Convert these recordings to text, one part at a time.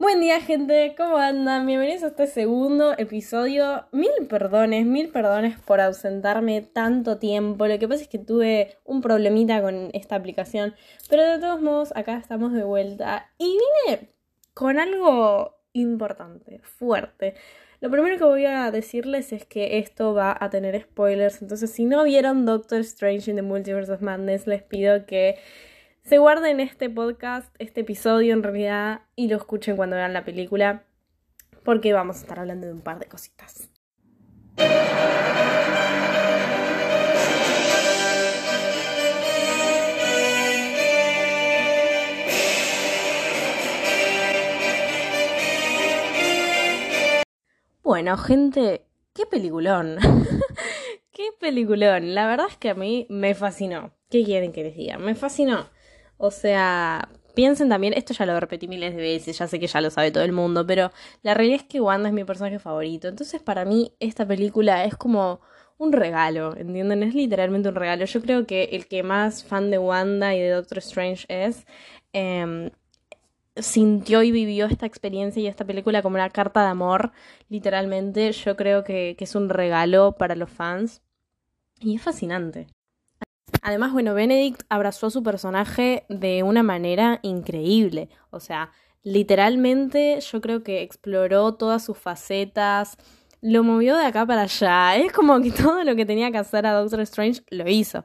Buen día gente, ¿cómo andan? Bienvenidos a este segundo episodio. Mil perdones, mil perdones por ausentarme tanto tiempo. Lo que pasa es que tuve un problemita con esta aplicación. Pero de todos modos, acá estamos de vuelta. Y vine con algo importante, fuerte. Lo primero que voy a decirles es que esto va a tener spoilers. Entonces, si no vieron Doctor Strange in the Multiverse of Madness, les pido que se guarden este podcast, este episodio en realidad, y lo escuchen cuando vean la película, porque vamos a estar hablando de un par de cositas. Bueno, gente, qué peliculón. qué peliculón. La verdad es que a mí me fascinó. ¿Qué quieren que les diga? Me fascinó. O sea, piensen también, esto ya lo repetí miles de veces, ya sé que ya lo sabe todo el mundo, pero la realidad es que Wanda es mi personaje favorito. Entonces, para mí, esta película es como un regalo, ¿entienden? Es literalmente un regalo. Yo creo que el que más fan de Wanda y de Doctor Strange es, em, sintió y vivió esta experiencia y esta película como una carta de amor, literalmente. Yo creo que, que es un regalo para los fans. Y es fascinante. Además, bueno, Benedict abrazó a su personaje de una manera increíble. O sea, literalmente yo creo que exploró todas sus facetas, lo movió de acá para allá. Es como que todo lo que tenía que hacer a Doctor Strange lo hizo.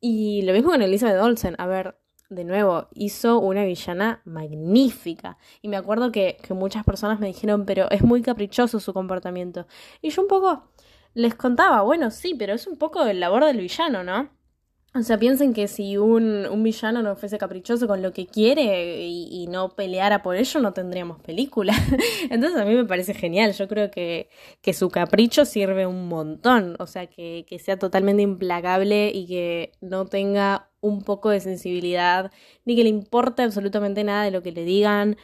Y lo mismo con Elizabeth Olsen. A ver, de nuevo, hizo una villana magnífica. Y me acuerdo que, muchas personas me dijeron, pero es muy caprichoso su comportamiento. Y yo un poco les contaba, bueno, sí, pero es un poco el labor del villano, ¿no? O sea, piensen que si un, un, villano no fuese caprichoso con lo que quiere y, no peleara por ello, no tendríamos película. Entonces a mí me parece genial. Yo creo que, que su capricho sirve un montón. O sea, que, que sea totalmente implacable y que no tenga un poco de sensibilidad, ni que le importe absolutamente nada de lo que le digan.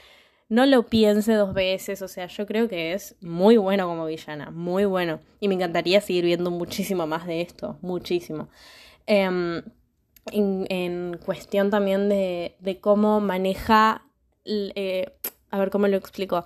No lo piense dos veces. O sea, yo creo que es muy bueno como villana. Muy bueno. Y me encantaría seguir viendo muchísimo más de esto. Muchísimo. Eh, en, en, cuestión también de, de cómo maneja, eh, a ver cómo lo explico,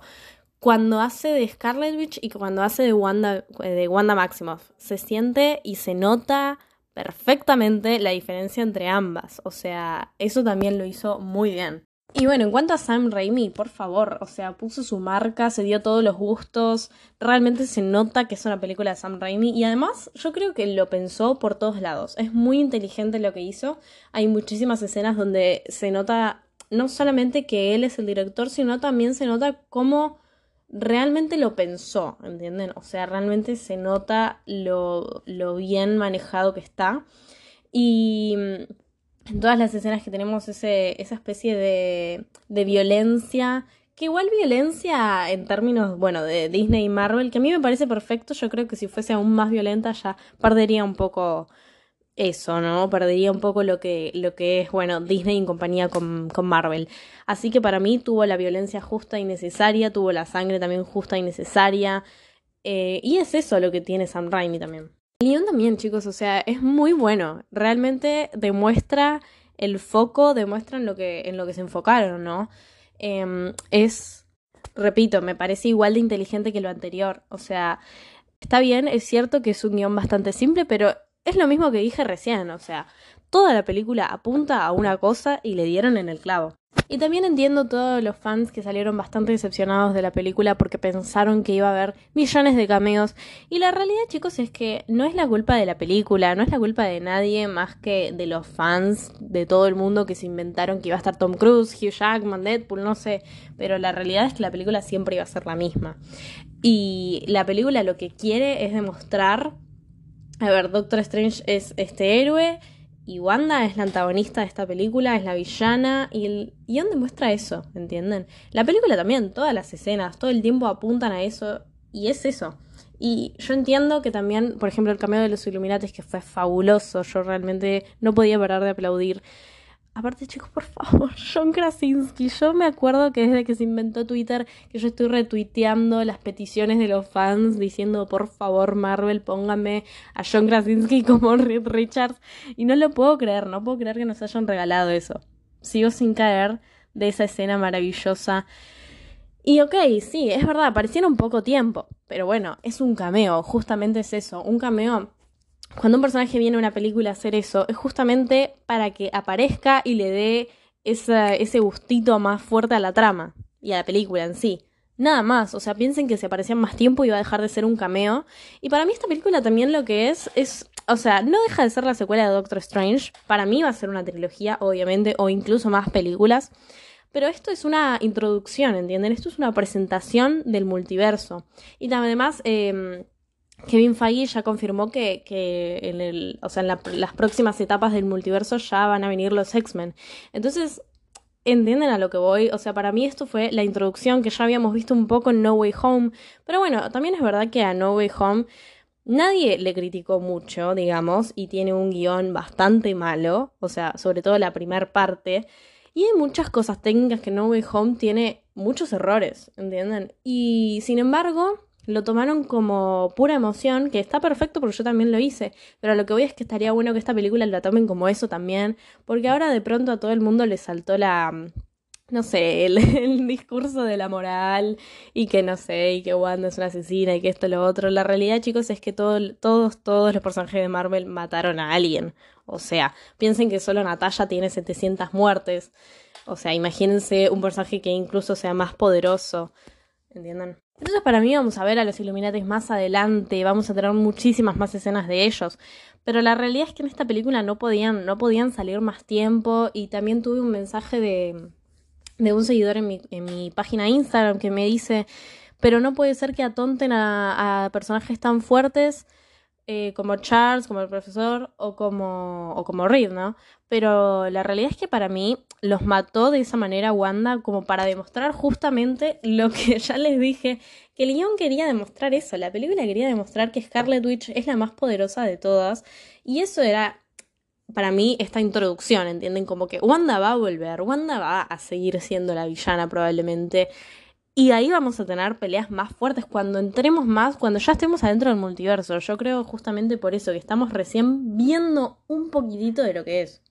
cuando hace de Scarlet Witch y cuando hace de Wanda, de Wanda Maximoff, se siente y se nota perfectamente la diferencia entre ambas, o sea, eso también lo hizo muy bien. Y bueno, en cuanto a Sam Raimi, por favor, o sea, puso su marca, se dio todos los gustos, realmente se nota que es una película de Sam Raimi y además yo creo que lo pensó por todos lados, es muy inteligente lo que hizo, hay muchísimas escenas donde se nota no solamente que él es el director, sino también se nota cómo realmente lo pensó, ¿entienden? O sea, realmente se nota lo, lo bien manejado que está. Y en todas las escenas que tenemos ese, esa especie de, de violencia, que igual violencia en términos, bueno, de Disney y Marvel, que a mí me parece perfecto, yo creo que si fuese aún más violenta ya perdería un poco eso, ¿no? Perdería un poco lo que, lo que es, bueno, Disney en compañía con, con Marvel. Así que para mí tuvo la violencia justa y necesaria, tuvo la sangre también justa y necesaria. Eh, y es eso lo que tiene Sam Raimi también. El guion también, chicos, o sea, es muy bueno. Realmente demuestra el foco, demuestra en lo que, en lo que se enfocaron, ¿no? Eh, es, repito, me parece igual de inteligente que lo anterior. O sea, está bien, es cierto que es un guion bastante simple, pero es lo mismo que dije recién, o sea, toda la película apunta a una cosa y le dieron en el clavo. Y también entiendo todos los fans que salieron bastante decepcionados de la película porque pensaron que iba a haber millones de cameos. Y la realidad, chicos, es que no es la culpa de la película, no es la culpa de nadie más que de los fans de todo el mundo que se inventaron que iba a estar Tom Cruise, Hugh Jackman, Deadpool, no sé. Pero la realidad es que la película siempre iba a ser la misma. Y la película lo que quiere es demostrar. A ver, Doctor Strange es este héroe y Wanda es la antagonista de esta película, es la villana, y el guion demuestra eso, ¿entienden? La película también, todas las escenas, todo el tiempo apuntan a eso, y es eso. Y yo entiendo que también, por ejemplo, el cameo de los Illuminatis, que fue fabuloso, yo realmente no podía parar de aplaudir. Aparte, chicos, por favor, John Krasinski. Yo me acuerdo que desde que se inventó Twitter, que yo estoy retuiteando las peticiones de los fans diciendo, por favor, Marvel, póngame a John Krasinski como Reed Richards. Y no lo puedo creer, no puedo creer que nos hayan regalado eso. Sigo sin caer de esa escena maravillosa. Y ok, sí, es verdad, aparecieron poco tiempo, pero bueno, es un cameo, justamente es eso, un cameo. Cuando un personaje viene a una película a hacer eso, es justamente para que aparezca y le dé ese gustito más fuerte a la trama y a la película en sí. Nada más, o sea, piensen que si aparecían más tiempo iba a dejar de ser un cameo. Y para mí esta película también lo que es, es, o sea, no deja de ser la secuela de Doctor Strange. Para mí va a ser una trilogía, obviamente, o incluso más películas. Pero esto es una introducción, ¿entienden? Esto es una presentación del multiverso. Y además, eh, Kevin Feige ya confirmó que, que en, el, o sea, en las próximas etapas del multiverso ya van a venir los X-Men. Entonces, ¿entienden a lo que voy? O sea, para mí esto fue la introducción que ya habíamos visto un poco en No Way Home. Pero bueno, también es verdad que a No Way Home nadie le criticó mucho, digamos, y tiene un guion bastante malo. O sea, sobre todo la primera parte. Y hay muchas cosas técnicas que No Way Home tiene muchos errores, ¿entienden? Y sin embargo, lo tomaron como pura emoción, que está perfecto porque yo también lo hice, pero lo que voy es que estaría bueno que esta película la tomen como eso también, porque ahora de pronto a todo el mundo le saltó la, no sé, el, discurso de la moral y que no sé, y que Wanda es una asesina y que esto lo otro. La realidad, chicos, es que todo, todos, todos los personajes de Marvel mataron a alguien. O sea, piensen que solo Natalia tiene 700 muertes. O sea, imagínense un personaje que incluso sea más poderoso. ¿Entienden? Entonces para mí vamos a ver a los Illuminatis más adelante, vamos a tener muchísimas más escenas de ellos. Pero la realidad es que en esta película no podían, no podían salir más tiempo. Y también tuve un mensaje de, de un seguidor en mi, en mi página Instagram que me dice, pero no puede ser que atonten a personajes tan fuertes eh, como Charles, como el profesor o como, o como Reed, ¿no? Pero la realidad es que para mí los mató de esa manera Wanda como para demostrar justamente lo que ya les dije, que el guion quería demostrar eso, la película quería demostrar que Scarlet Witch es la más poderosa de todas y eso era para mí esta introducción, ¿entienden? Como que Wanda va a volver, Wanda va a seguir siendo la villana probablemente y ahí vamos a tener peleas más fuertes cuando entremos más, cuando ya estemos adentro del multiverso. Yo creo justamente por eso que estamos recién viendo un poquitito de lo que es.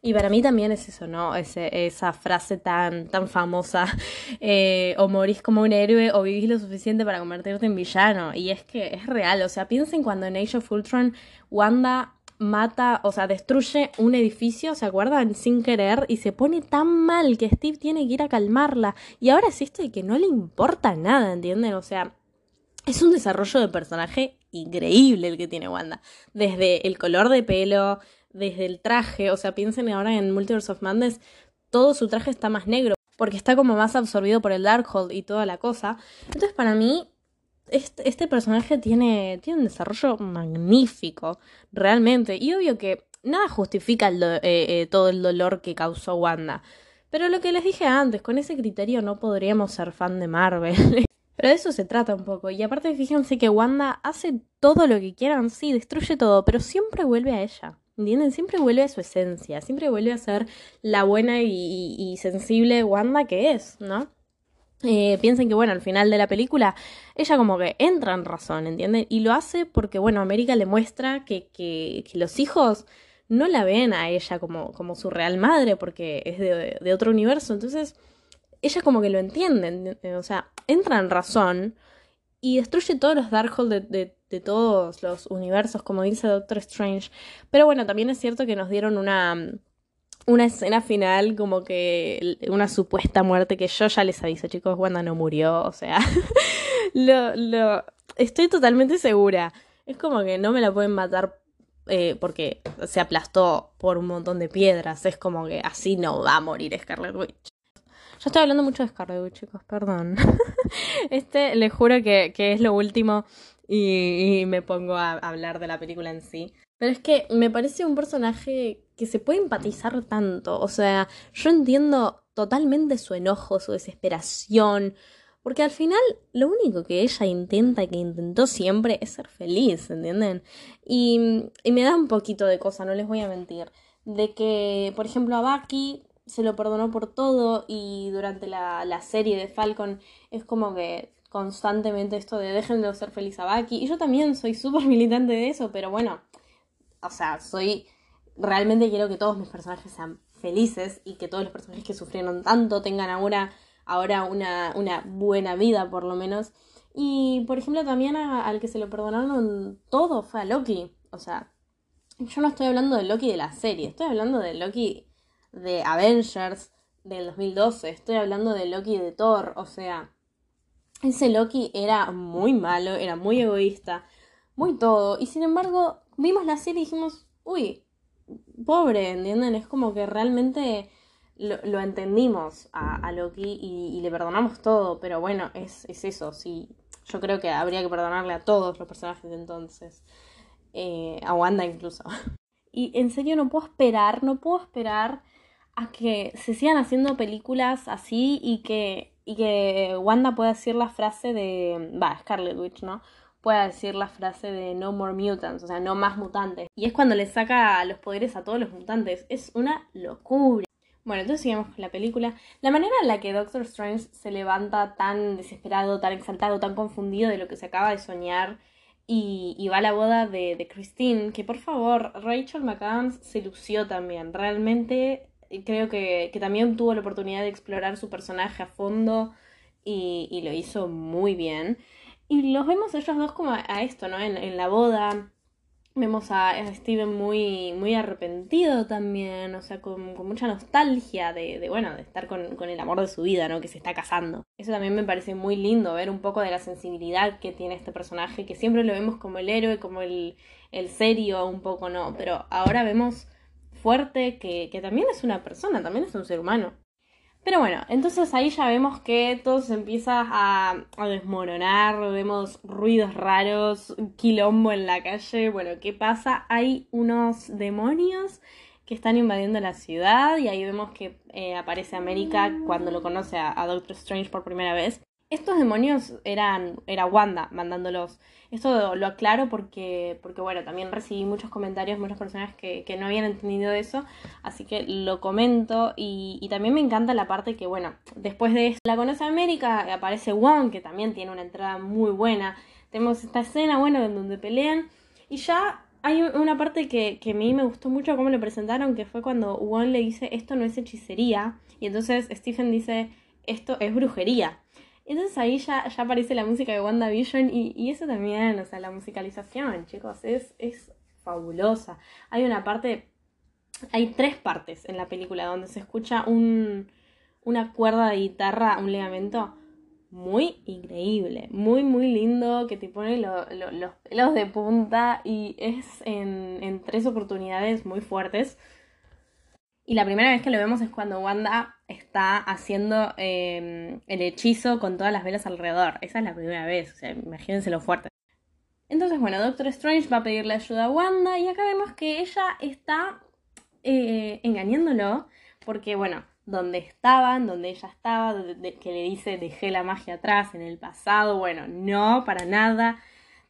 Y para mí también es eso, ¿no? Esa frase tan, tan famosa, eh, o morís como un héroe o vivís lo suficiente para convertirte en villano. Y es que es real, o sea, piensen cuando en Age of Ultron Wanda mata, o sea, destruye un edificio, ¿se acuerdan? Sin querer y se pone tan mal que Steve tiene que ir a calmarla. Y ahora es esto de que no le importa nada, ¿entienden? O sea, es un desarrollo de personaje increíble el que tiene Wanda. Desde el color de pelo, desde el traje, o sea, piensen ahora en Multiverse of Madness, todo su traje está más negro porque está como más absorbido por el Darkhold y toda la cosa. Entonces, para mí, este, este, personaje tiene, tiene un desarrollo magnífico, realmente. Y obvio que nada justifica eh, eh, todo el dolor que causó Wanda. Pero lo que les dije antes, con ese criterio no podríamos ser fan de Marvel. Pero de eso se trata un poco. Y aparte, fíjense que Wanda hace todo lo que quieran, sí, destruye todo, pero siempre vuelve a ella. ¿Entienden? Siempre vuelve a su esencia, siempre vuelve a ser la buena y sensible Wanda que es, ¿no? Eh, piensen que, bueno, al final de la película, ella como que entra en razón, ¿entienden? Y lo hace porque, bueno, América le muestra que, que, que los hijos no la ven a ella como, como su real madre, porque es de, de, otro universo. Entonces, ella como que lo entiende, o sea, entra en razón y destruye todos los Darkhold de, de, de todos los universos, como dice Doctor Strange. Pero bueno, también es cierto que nos dieron una una escena final como que una supuesta muerte que yo ya les aviso, chicos, Wanda no murió, o sea, lo, lo, estoy totalmente segura. Es como que no me la pueden matar eh, porque se aplastó por un montón de piedras, es como que así no va a morir Scarlet Witch. Yo estoy hablando mucho de Scarlet Witch, chicos, perdón. este, les juro que, que es lo último y, y me pongo a hablar de la película en sí. Pero es que me parece un personaje que se puede empatizar tanto. O sea, yo entiendo totalmente su enojo, su desesperación. Porque al final lo único que ella intenta y que intentó siempre es ser feliz, ¿entienden? Y, y me da un poquito de cosa, no les voy a mentir. De que, por ejemplo, a Bucky se lo perdonó por todo y durante la, la serie de Falcon es como que constantemente esto de déjenlo ser feliz a Bucky. Y yo también soy súper militante de eso, pero bueno, o sea, soy, realmente quiero que todos mis personajes sean felices y que todos los personajes que sufrieron tanto tengan ahora ahora una, una buena vida por lo menos. Y por ejemplo también al que se lo perdonaron todo fue a Loki. O sea, yo no estoy hablando de Loki de la serie, estoy hablando de Loki de Avengers del 2012, estoy hablando de Loki de Thor, o sea, ese Loki era muy malo, era muy egoísta, muy todo, y sin embargo vimos la serie y dijimos, uy, pobre, ¿entienden? Es como que realmente lo, entendimos a, Loki y, le perdonamos todo, pero bueno, es, es eso, sí, yo creo que habría que perdonarle a todos los personajes de entonces. Eh, a Wanda incluso. Y en serio no puedo esperar, no puedo esperar a que se sigan haciendo películas así y que, y que Wanda pueda decir la frase de, va, Scarlet Witch, ¿no? Pueda decir la frase de No More Mutants, o sea, no más mutantes. Y es cuando le saca los poderes a todos los mutantes. Es una locura. Bueno, entonces sigamos con la película. La manera en la que Doctor Strange se levanta tan desesperado, tan exaltado, tan confundido de lo que se acaba de soñar y, va a la boda de, de, Christine, que por favor, Rachel McAdams se lució también. Realmente eh, creo que, también tuvo la oportunidad de explorar su personaje a fondo y, lo hizo muy bien. Y los vemos ellos dos como a, esto, ¿no? En, la boda, Vemos a Steven muy, muy arrepentido también, o sea, con, mucha nostalgia de, bueno, de estar con, con, el amor de su vida, ¿no? Que se está casando. Eso también me parece muy lindo, ver un poco de la sensibilidad que tiene este personaje, que siempre lo vemos como el héroe, como el, el serio, un poco, ¿no? Pero ahora vemos fuerte que, que también es una persona, también es un ser humano. Pero bueno, entonces ahí ya vemos que todo se empieza a, desmoronar, vemos ruidos raros, quilombo en la calle. Bueno, ¿qué pasa? Hay unos demonios que están invadiendo la ciudad y ahí vemos que eh, aparece América cuando lo conoce a, a Doctor Strange por primera vez. Estos demonios eran, era Wanda mandándolos. Esto lo aclaro porque, porque bueno, también recibí muchos comentarios, muchas personas que, no habían entendido eso, así que lo comento y, también me encanta la parte que, bueno, después de la conoce América, aparece Wong, que también tiene una entrada muy buena. Tenemos esta escena, bueno, en donde pelean y ya hay una parte que, que a mí me gustó mucho cómo lo presentaron, que fue cuando Wong le dice, esto no es hechicería, y entonces Stephen dice, esto es brujería. Entonces ahí ya, ya aparece la música de WandaVision y, y eso también, o sea, la musicalización, chicos, es, es fabulosa. Hay una parte, hay tres partes en la película donde se escucha un, una cuerda de guitarra, un ligamento muy increíble, muy muy lindo, que te pone los pelos de punta y es en, en tres oportunidades muy fuertes. Y la primera vez que lo vemos es cuando Wanda está haciendo em, el hechizo con todas las velas alrededor. Esa es la primera vez, o sea, imagínense lo fuerte. Entonces, bueno, Doctor Strange va a pedirle ayuda a Wanda y acá vemos que ella está eh, engañándolo porque, bueno, donde estaban, donde ella estaba, que le dice dejé la magia atrás en el pasado, bueno, no, para nada.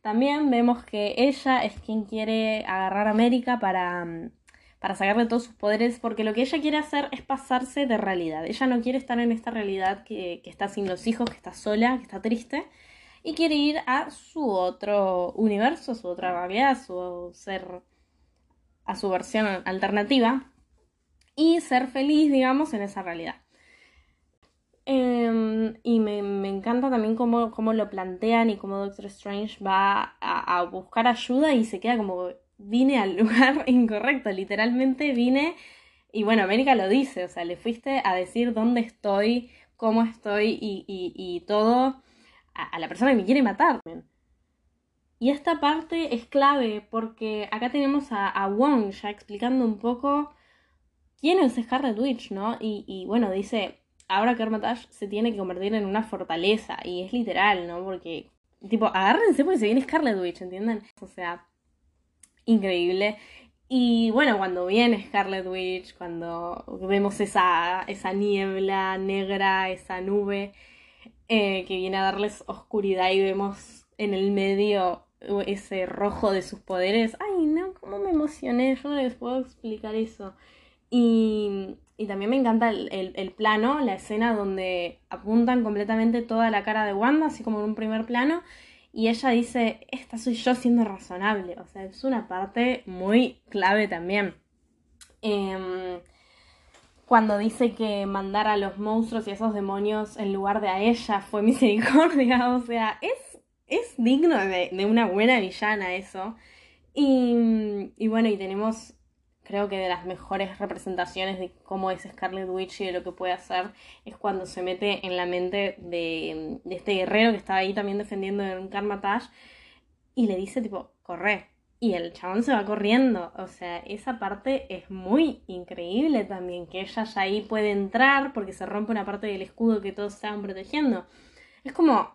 También vemos que ella es quien quiere agarrar a América para mm, para sacarle todos sus poderes, porque lo que ella quiere hacer es pasarse de realidad. Ella no quiere estar en esta realidad que, está sin los hijos, que está sola, que está triste, y quiere ir a su otro universo, a su otra realidad, a su ser, a su versión alternativa, y ser feliz, digamos, en esa realidad. Em, y me, encanta también cómo, cómo, lo plantean y cómo Doctor Strange va a, a buscar ayuda y se queda como vine al lugar incorrecto, literalmente vine, y bueno, América lo dice, o sea, le fuiste a decir dónde estoy, cómo estoy y, y, todo a, la persona que me quiere matar. Y esta parte es clave porque acá tenemos a, Wong ya explicando un poco quién es Scarlet Witch, ¿no? Y, y bueno, dice, ahora que Armitage se tiene que convertir en una fortaleza, y es literal, ¿no? Porque, tipo, agárrense porque se viene Scarlet Witch, ¿entienden? O sea, increíble. Y bueno, cuando viene Scarlet Witch, cuando vemos esa, esa niebla negra, esa nube eh, que viene a darles oscuridad y vemos en el medio ese rojo de sus poderes. Ay, no, cómo me emocioné, yo no les puedo explicar eso. Y, y también me encanta el, el, plano, la escena donde apuntan completamente toda la cara de Wanda, así como en un primer plano, y ella dice, esta soy yo siendo razonable. O sea, es una parte muy clave también. Em, cuando dice que mandar a los monstruos y a esos demonios en lugar de a ella fue misericordia. O sea, es, es digno de, una buena villana eso. Y bueno, y tenemos creo que de las mejores representaciones de cómo es Scarlet Witch y de lo que puede hacer es cuando se mete en la mente de, de este guerrero que estaba ahí también defendiendo en Karmatash y le dice tipo, corre. Y el chabón se va corriendo. O sea, esa parte es muy increíble también, que ella ya ahí puede entrar porque se rompe una parte del escudo que todos estaban protegiendo. Es como,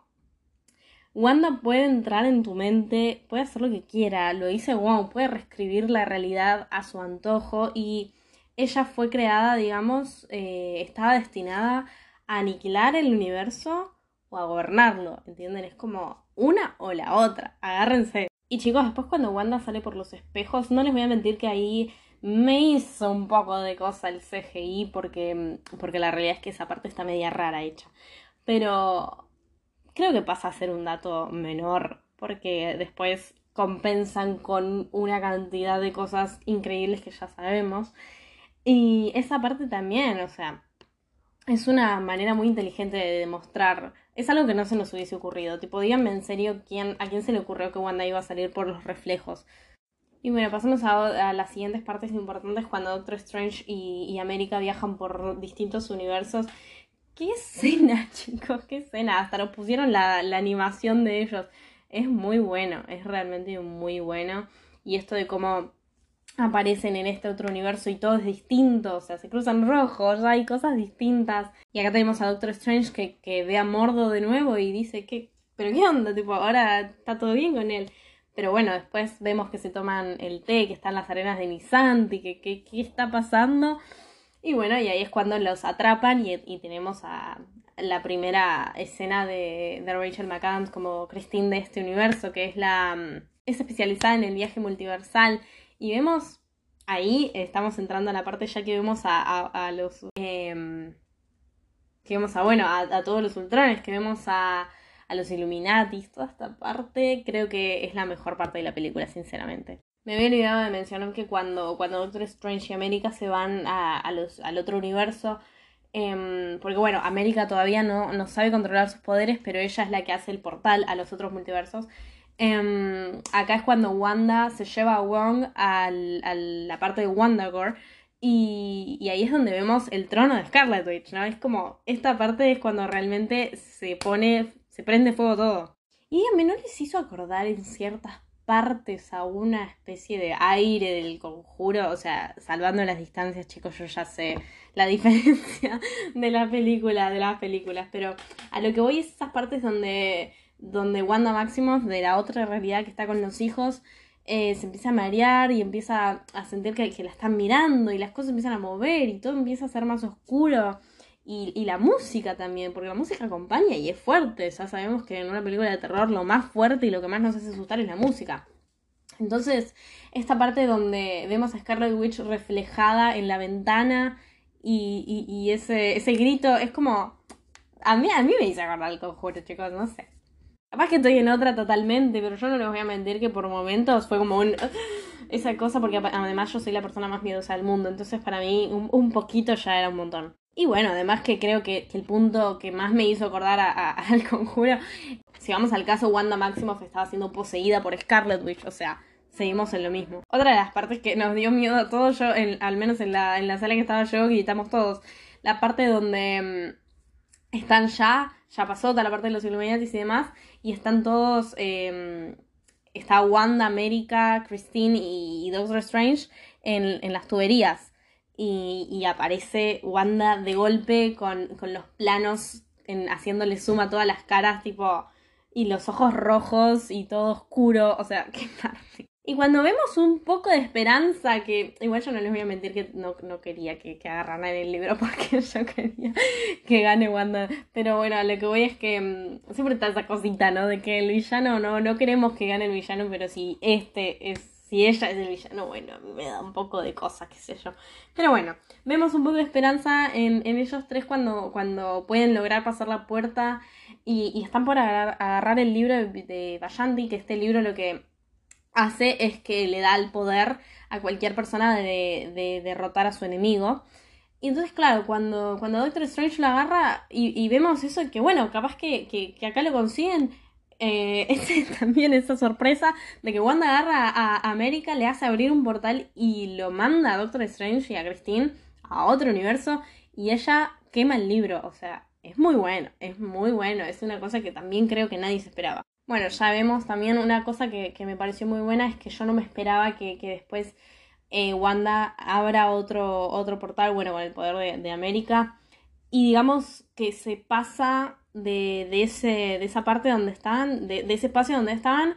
Wanda puede entrar en tu mente, puede hacer lo que quiera, lo dice wow, puede reescribir la realidad a su antojo y ella fue creada, digamos, eh, estaba destinada a aniquilar el universo o a gobernarlo, ¿entienden? Es como una o la otra, agárrense. Y chicos, después cuando Wanda sale por los espejos, no les voy a mentir que ahí me hizo un poco de cosa el CGI porque, porque la realidad es que esa parte está media rara hecha. Pero creo que pasa a ser un dato menor porque después compensan con una cantidad de cosas increíbles que ya sabemos. Y esa parte también, o sea, es una manera muy inteligente de demostrar. Es algo que no se nos hubiese ocurrido. Tipo, díganme en serio quién, a quién se le ocurrió que Wanda iba a salir por los reflejos. Y bueno, pasamos a, las siguientes partes importantes cuando Doctor Strange y, y América viajan por distintos universos Qué escena, chicos, qué escena. Hasta nos pusieron la, animación de ellos. Es muy bueno, es realmente muy bueno. Y esto de cómo aparecen en este otro universo y todo es distinto, o sea, se cruzan rojos, ya hay cosas distintas. Y acá tenemos a Doctor Strange que, ve a Mordo de nuevo y dice que, pero qué onda, tipo, ahora está todo bien con él. Pero bueno, después vemos que se toman el té, que están las arenas de Nisanti, que qué está pasando. Y bueno, y ahí es cuando los atrapan y, tenemos a la primera escena de, de, Rachel McAdams como Christine de este universo, que es la mm, es especializada en el viaje multiversal. Y vemos ahí, estamos entrando a la parte ya que vemos a, los... Em, que vemos a, bueno, a, todos los ultrones, que vemos a, a los Illuminatis, toda esta parte, creo que es la mejor parte de la película, sinceramente. Me había olvidado de mencionar que cuando, cuando Doctor Strange y América se van a, los, al otro universo, em, porque bueno, América todavía no, no, sabe controlar sus poderes, pero ella es la que hace el portal a los otros multiversos. Em, acá es cuando Wanda se lleva a Wong a la parte de WandaGore. Y, y, ahí es donde vemos el trono de Scarlet Witch, ¿no? Es como, esta parte es cuando realmente se pone, se prende fuego todo. Y a mí no les hizo acordar en ciertas partes a una especie de aire del conjuro, o sea, salvando las distancias, chicos, yo ya sé la diferencia de la película, de las películas, pero a lo que voy es esas partes donde, donde Wanda Maximoff, de la otra realidad que está con los hijos, eh, se empieza a marear y empieza a sentir que, que la están mirando y las cosas empiezan a mover y todo empieza a ser más oscuro. Y, la música también, porque la música acompaña y es fuerte. Ya sabemos que en una película de terror lo más fuerte y lo que más nos hace asustar es la música. Entonces, esta parte donde vemos a Scarlet Witch reflejada en la ventana y, ese, ese grito es como... A mí, a mí me hizo acordar el conjuro, chicos, no sé. Capaz que estoy en otra totalmente, pero yo no les voy a mentir que por momentos fue como un... Esa cosa, porque además yo soy la persona más miedosa del mundo, entonces para mí un, un poquito ya era un montón. Y bueno, además que creo que, el punto que más me hizo acordar al conjuro, si vamos al caso, Wanda Maximoff estaba siendo poseída por Scarlet Witch, o sea, seguimos en lo mismo. Otra de las partes que nos dio miedo a todos, yo, al menos en la, en la sala que estaba yo, gritamos todos, la parte donde mm, están ya, ya pasó toda la parte de los Illuminati y demás, y están todos, em, está Wanda, América, Christine y, Doctor Strange en, en las tuberías y, aparece Wanda de golpe con, los planos en, haciéndole suma a todas las caras, tipo, y los ojos rojos y todo oscuro, o sea, qué parte. Y cuando vemos un poco de esperanza, que igual yo no les voy a mentir que no, quería que, que agarraran el libro porque yo quería que gane Wanda. Pero bueno, lo que voy es que mm, siempre está esa cosita, ¿no? De que el villano, no, no queremos que gane el villano, pero si este es si ella es el villano, bueno, a mí me da un poco de cosas, qué sé yo. Pero bueno, vemos un poco de esperanza en, ellos tres cuando, cuando pueden lograr pasar la puerta y, están por agarrar, el libro de, de que este libro lo que hace es que le da el poder a cualquier persona de, derrotar a su enemigo. Y entonces, claro, cuando, cuando Doctor Strange lo agarra y, vemos eso, que bueno, capaz que, que, acá lo consiguen, eh, también esa sorpresa de que Wanda agarra a América, le hace abrir un portal y lo manda a Doctor Strange y a Christine a otro universo y ella quema el libro. O sea, es muy bueno, es muy bueno, es una cosa que también creo que nadie se esperaba. Bueno, ya vemos también una cosa que, me pareció muy buena, es que yo no me esperaba que, después eh, Wanda abra otro, otro portal, bueno, con el poder de, América, y digamos que se pasa de, de, ese, de esa parte donde están, de, de, ese espacio donde estaban,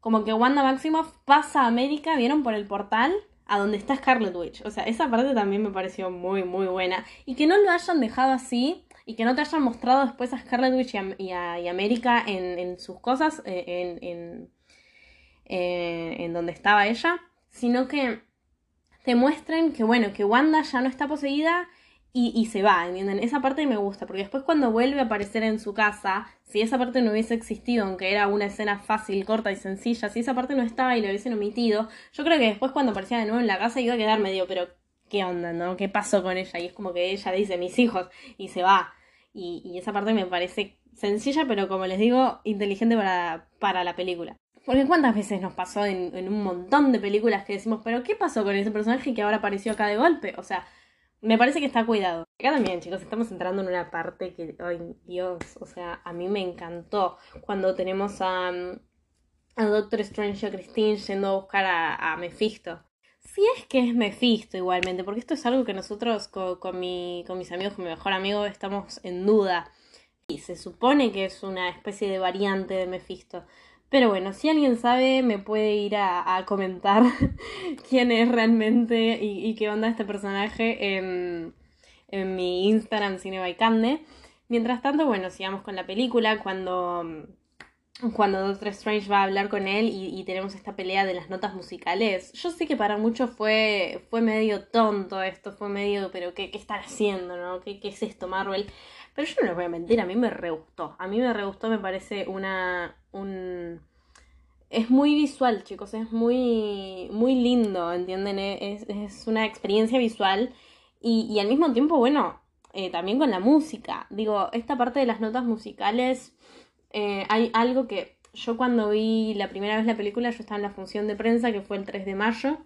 como que Wanda Maximoff pasa a América, vieron por el portal a donde está Scarlet Witch. O sea, esa parte también me pareció muy, muy buena. Y que no lo hayan dejado así y que no te hayan mostrado después a Scarlet Witch y a, América en, sus cosas, eh, en, en, eh, en donde estaba ella, sino que te muestren que, bueno, que Wanda ya no está poseída y, se va, ¿entienden? Esa parte me gusta, porque después cuando vuelve a aparecer en su casa, si esa parte no hubiese existido, aunque era una escena fácil, corta y sencilla, si esa parte no estaba y lo hubiesen omitido, yo creo que después cuando aparecía de nuevo en la casa iba a quedar medio, pero ¿qué onda, no? ¿Qué pasó con ella? Y es como que ella dice, mis hijos, y se va. Y, esa parte me parece sencilla, pero como les digo, inteligente para, para la película. Porque cuántas veces nos pasó en, en un montón de películas que decimos, pero ¿qué pasó con ese personaje que ahora apareció acá de golpe? O sea, me parece que está cuidado. Acá también, chicos, estamos entrando en una parte que, ay, Dios, o sea, a mí me encantó cuando tenemos a, a Doctor Strange y a Christine yendo a buscar a, a Mephisto. Si es que es Mephisto igualmente, porque esto es algo que nosotros con, con, mi, con mis amigos, con mi mejor amigo, estamos en duda. Y se supone que es una especie de variante de Mephisto. Pero bueno, si alguien sabe, me puede ir a, comentar quién es realmente y, qué onda este personaje en, en mi Instagram Cine Mientras tanto, bueno, sigamos con la película. Cuando, cuando Doctor Strange va a hablar con él y, tenemos esta pelea de las notas musicales. Yo sé que para muchos fue, fue medio tonto esto, fue medio, pero ¿qué, qué están haciendo, no? ¿Qué, ¿Qué es esto, Marvel? Pero yo no les voy a mentir, a mí me re gustó. A mí me re gustó, me parece una. Un. Es muy visual, chicos, es muy, muy lindo, ¿entienden? Es, es una experiencia visual y, y, al mismo tiempo, bueno, eh, también con la música. Digo, esta parte de las notas musicales, eh, hay algo que yo cuando vi la primera vez la película, yo estaba en la función de prensa, que fue el 3 de mayo,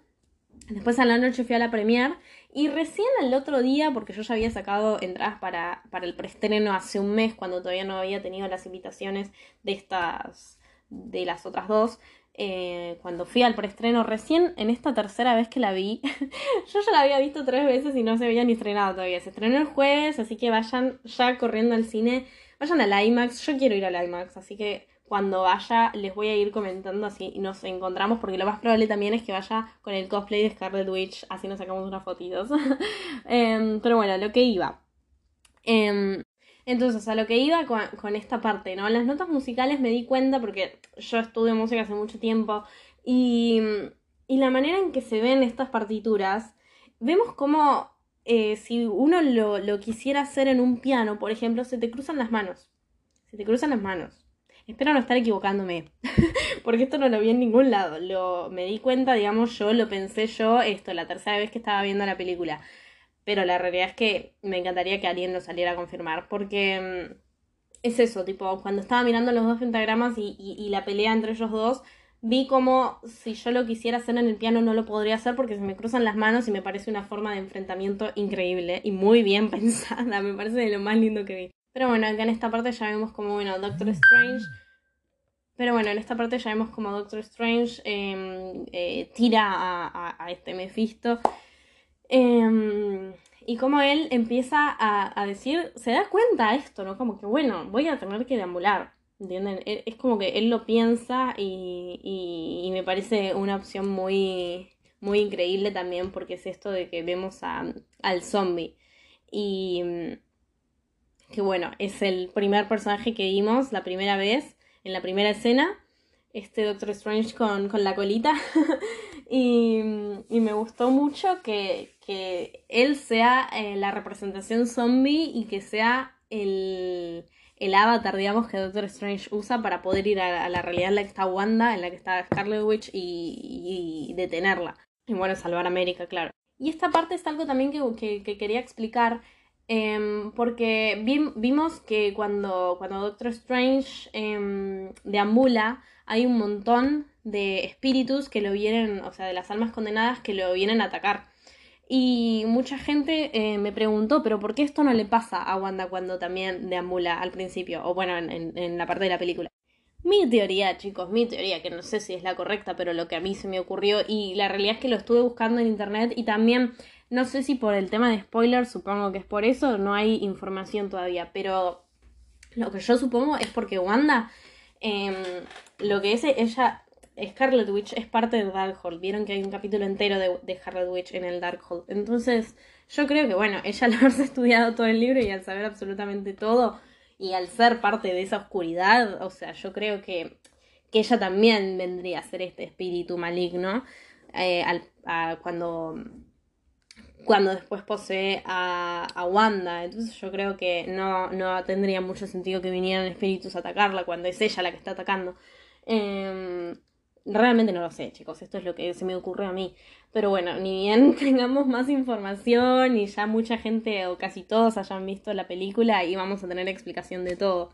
Después a la noche fui a la premier y recién al otro día, porque yo ya había sacado entradas para, para el preestreno hace un mes, cuando todavía no había tenido las invitaciones de estas, de las otras dos, eh, cuando fui al preestreno, recién en esta tercera vez que la vi, yo ya la había visto tres veces y no se había ni estrenado todavía. Se estrenó el jueves, así que vayan ya corriendo al cine, vayan al IMAX, yo quiero ir al IMAX, así que cuando vaya les voy a ir comentando así nos encontramos porque lo más probable también es que waya con el cosplay de Scarlet Witch, así nos sacamos unas fotitos. Em, pero bueno, lo que iba. Em, entonces, a lo que iba con, esta parte, ¿no? Las notas musicales me di cuenta porque yo estudio música hace mucho tiempo y, y la manera en que se ven estas partituras, vemos como eh, si uno lo, lo quisiera hacer en un piano, por ejemplo, se te cruzan las manos. Se te cruzan las manos. Espero no estar equivocándome, porque esto no lo vi en ningún lado. Lo, me di cuenta, digamos, yo lo pensé yo, esto, la tercera vez que estaba viendo la película. Pero la realidad es que me encantaría que alguien lo saliera a confirmar, porque mm, es eso, tipo, cuando estaba mirando los dos pentagramas y, y, la pelea entre ellos dos, vi como si yo lo quisiera hacer en el piano no lo podría hacer porque se me cruzan las manos y me parece una forma de enfrentamiento increíble y muy bien pensada, me parece de lo más lindo que vi. Pero bueno, acá en esta parte ya vemos como, bueno, Doctor Strange. Pero bueno, en esta parte ya vemos como Doctor Strange em, eh, tira a, este Mephisto. Em, y como él empieza a, decir, se da cuenta esto, ¿no? Como que, bueno, voy a tener que deambular. ¿Entienden? E, es como que él lo piensa y, y, me parece una opción muy, muy increíble también porque es esto de que vemos a, al zombie. Y que bueno, es el primer personaje que vimos la primera vez, en la primera escena, este Doctor Strange con, la colita. y, me gustó mucho que, él sea eh, la representación zombie y que sea el, el avatar, digamos, que Doctor Strange usa para poder ir a, la realidad en la que está Wanda, en la que está Scarlet Witch y, y, detenerla. Y bueno, salvar a América, claro. Y esta parte es algo también que, que, quería explicar, em, porque vimos que cuando, cuando Doctor Strange eh, deambula, hay un montón de espíritus que lo vienen, o sea, de las almas condenadas que lo vienen a atacar. Y mucha gente eh, me preguntó, pero ¿por qué esto no le pasa a Wanda cuando también deambula al principio? O bueno, en, la parte de la película. Mi teoría, chicos, mi teoría, que no sé si es la correcta, pero lo que a mí se me ocurrió, y la realidad es que lo estuve buscando en internet y también, no sé si por el tema de spoilers, supongo que es por eso, no hay información todavía, pero lo que yo supongo es porque Wanda, em, lo que es ella, Scarlet Witch es parte de Darkhold. Vieron que hay un capítulo entero de, de Scarlet Witch en el Darkhold. Entonces, yo creo que, bueno, ella al haberse estudiado todo el libro y al saber absolutamente todo, y al ser parte de esa oscuridad, o sea, yo creo que, que ella también vendría a ser este espíritu maligno eh, cuando, cuando después posee a, a, Wanda. Entonces yo creo que no, no tendría mucho sentido que vinieran espíritus a atacarla cuando es ella la que está atacando. Eh, Realmente no lo sé, chicos, esto es lo que se me ocurre a mí. Pero bueno, ni bien tengamos más información y ya mucha gente o casi todos hayan visto la película y vamos a tener explicación de todo.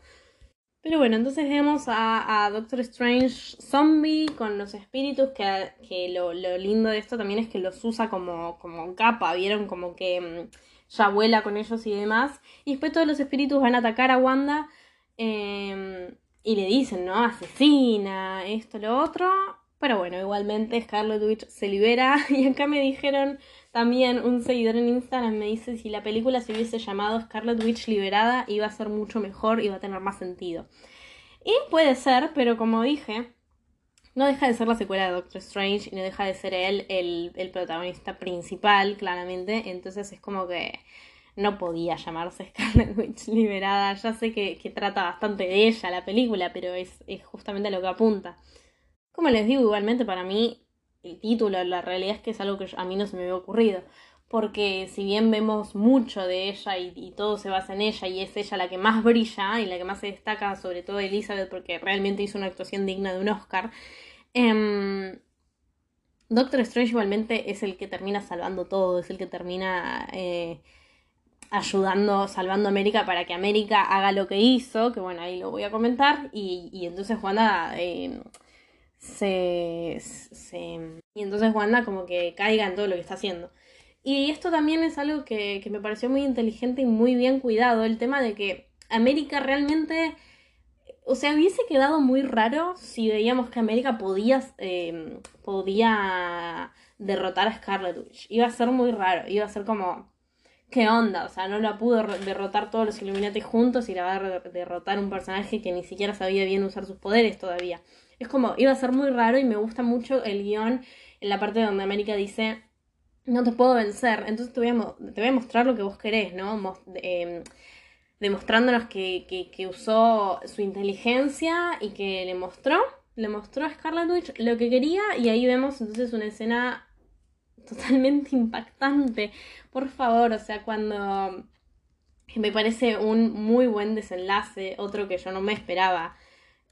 Pero bueno, entonces vemos a, Doctor Strange zombie con los espíritus, que, que lo, lindo de esto también es que los usa como, como capa, vieron como que mm, ya vuela con ellos y demás. Y después todos los espíritus van a atacar a Wanda. Eh, y le dicen, ¿no? Asesina, esto, lo otro. Pero bueno, igualmente Scarlet Witch se libera. Y acá me dijeron también un seguidor en Instagram me dice si la película se hubiese llamado Scarlet Witch liberada iba a ser mucho mejor, iba a tener más sentido. Y puede ser, pero como dije, no deja de ser la secuela de Doctor Strange y no deja de ser él el, el protagonista principal, claramente. Entonces es como que no podía llamarse Scarlet Witch liberada. Ya sé que, trata bastante de ella la película, pero es, justamente a lo que apunta. Como les digo, igualmente para mí el título, la realidad es que es algo que a mí no se me había ocurrido. Porque si bien vemos mucho de ella y, todo se basa en ella y es ella la que más brilla y la que más se destaca, sobre todo Elizabeth, porque realmente hizo una actuación digna de un Oscar, em, Doctor Strange igualmente es el que termina salvando todo, es el que termina eh, ayudando, salvando a América para que América haga lo que hizo, que bueno, ahí lo voy a comentar, y, entonces Wanda eh, se, se, Y entonces Wanda como que caiga en todo lo que está haciendo. Y esto también es algo que, que me pareció muy inteligente y muy bien cuidado, el tema de que América realmente... O sea, hubiese quedado muy raro si veíamos que América podía, eh, podía derrotar a Scarlet Witch. Iba a ser muy raro, iba a ser como ¿qué onda? O sea, no la pudo derrotar todos los Illuminati juntos y la va a derrotar un personaje que ni siquiera sabía bien usar sus poderes todavía. Es como, iba a ser muy raro y me gusta mucho el guion en la parte donde América dice, no te puedo vencer, entonces te voy a, te voy a mostrar lo que vos querés, ¿no? Em, demostrándonos que, que, que usó su inteligencia y que le mostró, le mostró a Scarlet Witch lo que quería y ahí vemos entonces una escena totalmente impactante. Por favor, o sea, cuando me parece un muy buen desenlace, otro que yo no me esperaba.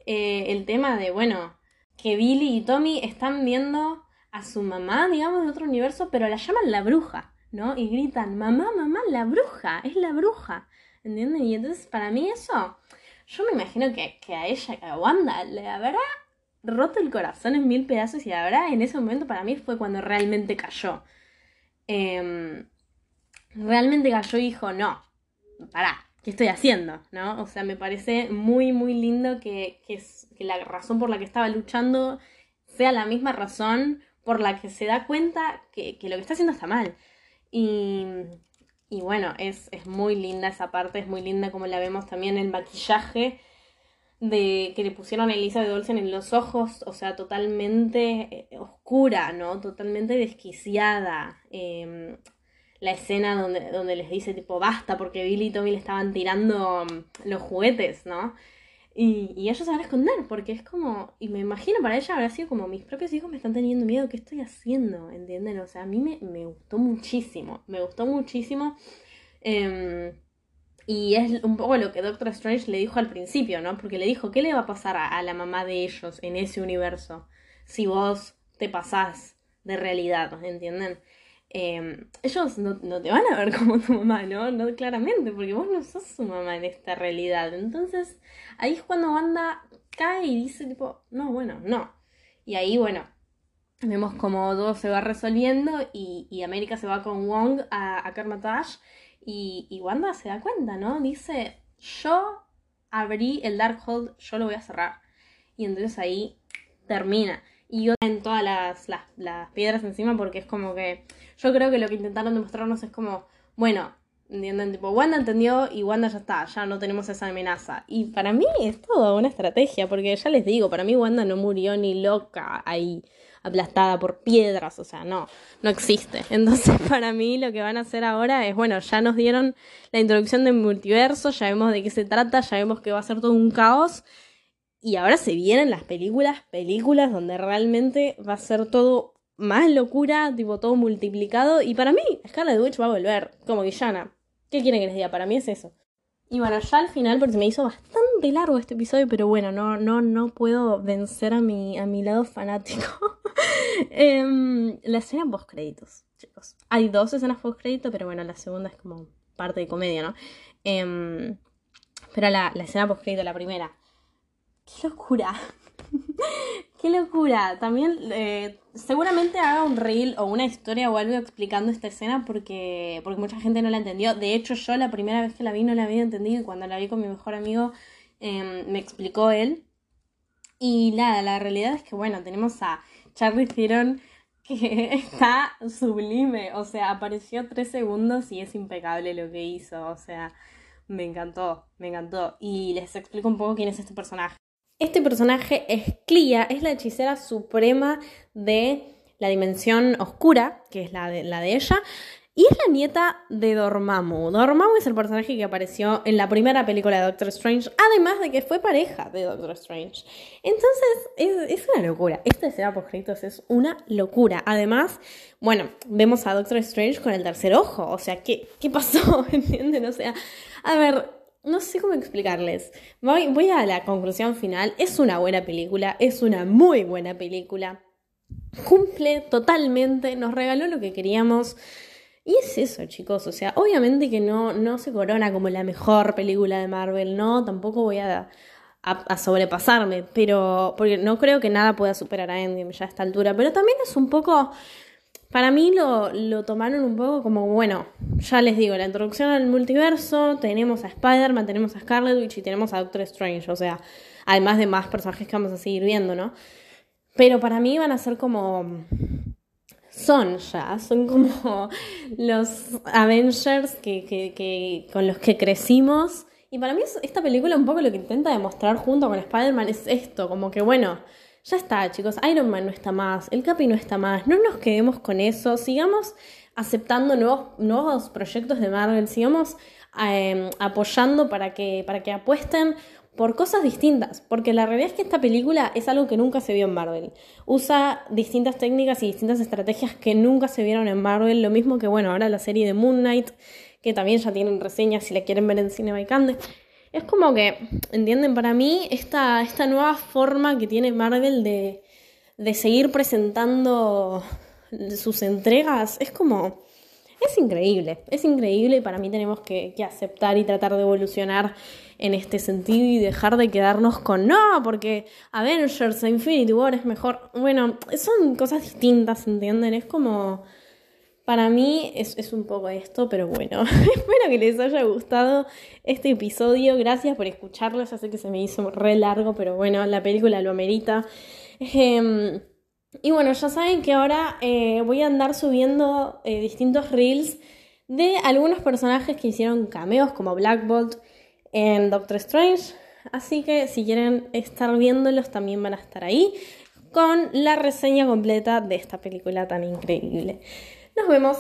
Eh, el tema de, bueno, que Billy y Tommy están viendo a su mamá, digamos, de otro universo, pero la llaman la bruja, ¿no? Y gritan, mamá, mamá, la bruja, es la bruja, ¿entienden? Y entonces para mí eso, yo me imagino que, que a ella, a Wanda, le habrá roto el corazón en mil pedazos y la verdad en ese momento para mí fue cuando realmente cayó. Em, realmente cayó y dijo, no, pará, ¿qué estoy haciendo? ¿No? O sea, me parece muy, muy lindo que, que, la razón por la que estaba luchando sea la misma razón por la que se da cuenta que, que lo que está haciendo está mal. Y, y bueno, es, es muy linda esa parte, es muy linda como la vemos también el maquillaje de que le pusieron a Elizabeth Olsen en los ojos, o sea, totalmente eh, oscura, ¿no? Totalmente desquiciada. Em, la escena donde, donde les dice tipo basta porque Billy y Tommy le estaban tirando mm, los juguetes, ¿no? Y, y, ellos se van a esconder porque es como, y me imagino para ella habrá sido como mis propios hijos me están teniendo miedo, ¿qué estoy haciendo? ¿Entienden? O sea, a mí me, me gustó muchísimo, me gustó muchísimo. Eh, y es un poco lo que Doctor Strange le dijo al principio, ¿no? Porque le dijo, ¿qué le va a pasar a, la mamá de ellos en ese universo si vos te pasás de realidad, ¿entienden? Em, ellos no, no, te van a ver como tu mamá, ¿no? ¿no? Claramente, porque vos no sos su mamá en esta realidad. Entonces, ahí es cuando Wanda cae y dice, tipo, no, bueno, no. Y ahí, bueno, vemos como todo se va resolviendo y, y América se va con Wong a, a Kermatash y, y Wanda se da cuenta, ¿no? Dice, yo abrí el Darkhold, yo lo voy a cerrar. Y entonces ahí termina. Y yo en todas las, las, las, piedras encima porque es como que yo creo que lo que intentaron demostrarnos es como, bueno, ¿entienden? Tipo, Wanda entendió y Wanda ya está, ya no tenemos esa amenaza. Y para mí es toda una estrategia, porque ya les digo, para mí Wanda no murió ni loca ahí aplastada por piedras, o sea, no, no existe. Entonces, para mí lo que van a hacer ahora es, bueno, ya nos dieron la introducción del multiverso, ya vemos de qué se trata, ya vemos que va a ser todo un caos. Y ahora se vienen las películas, películas donde realmente va a ser todo más locura, tipo todo multiplicado. Y para mí, Scarlet Witch va a volver como villana. ¿Qué quieren que les diga? Para mí es eso. Y bueno, ya al final, porque me hizo bastante largo este episodio, pero bueno, no, no, no puedo vencer a mi, a mi lado fanático. eh, la escena post créditos, chicos. Hay dos escenas post créditos, pero bueno, la segunda es como parte de comedia, ¿no? Eh, pero la, la escena post crédito, la primera. ¡Qué locura! ¡Qué locura! También eh, seguramente haga un reel o una historia o algo explicando esta escena porque, porque mucha gente no la entendió. De hecho, yo la primera vez que la vi no la había entendido y cuando la vi con mi mejor amigo eh, me explicó él. Y nada, la realidad es que, bueno, tenemos a Charlie Theron que está sublime. O sea, apareció tres segundos y es impecable lo que hizo. O sea, me encantó, me encantó. Y les explico un poco quién es este personaje. Este personaje es Clea, es la hechicera suprema de la dimensión oscura, que es la de, la de ella, y es la nieta de Dormammu. Dormammu es el personaje que apareció en la primera película de Doctor Strange, además de que fue pareja de Doctor Strange. Entonces, es, es una locura. Esta escena post es una locura. Además, bueno, vemos a Doctor Strange con el tercer ojo. O sea, ¿qué, qué pasó? ¿Entienden? O sea, a ver, no sé cómo explicarles. Voy, voy, a la conclusión final. Es una buena película, es una muy buena película. Cumple totalmente, nos regaló lo que queríamos. Y es eso, chicos. O sea, obviamente que no, no se corona como la mejor película de Marvel, no, tampoco voy a, a, a sobrepasarme, pero porque no creo que nada pueda superar a Endgame ya a esta altura. Pero también es un poco para mí lo, lo, tomaron un poco como, bueno, ya les digo, la introducción al multiverso, tenemos a Spider-Man, tenemos a Scarlet Witch y tenemos a Doctor Strange, o sea, además de más personajes que vamos a seguir viendo, ¿no? Pero para mí van a ser como... Son ya, son como los Avengers que, que, que, con los que crecimos. Y para mí esta película un poco lo que intenta demostrar junto con Spider-Man es esto, como que bueno, ya está, chicos, Iron Man no está más, el Capi no está más, no nos quedemos con eso, sigamos aceptando nuevos, nuevos proyectos de Marvel, sigamos eh, apoyando para que, para que apuesten por cosas distintas, porque la realidad es que esta película es algo que nunca se vio en Marvel. Usa distintas técnicas y distintas estrategias que nunca se vieron en Marvel, lo mismo que, bueno, ahora la serie de Moon Knight, que también ya tienen reseñas si la quieren ver en Cine Baikande. Es como que, ¿entienden? Para mí, esta, esta nueva forma que tiene Marvel de, de seguir presentando sus entregas es como. Es increíble, es increíble y para mí tenemos que, que, aceptar y tratar de evolucionar en este sentido y dejar de quedarnos con no, porque Avengers Infinity War es mejor. Bueno, son cosas distintas, ¿entienden? Es como para mí es, es, un poco esto, pero bueno, espero que les haya gustado este episodio. Gracias por escucharlo, ya sé que se me hizo re largo, pero bueno, la película lo amerita. Eh, y bueno, ya saben que ahora eh, voy a andar subiendo eh, distintos reels de algunos personajes que hicieron cameos, como Black Bolt en Doctor Strange. Así que si quieren estar viéndolos, también van a estar ahí con la reseña completa de esta película tan increíble. Nos vemos.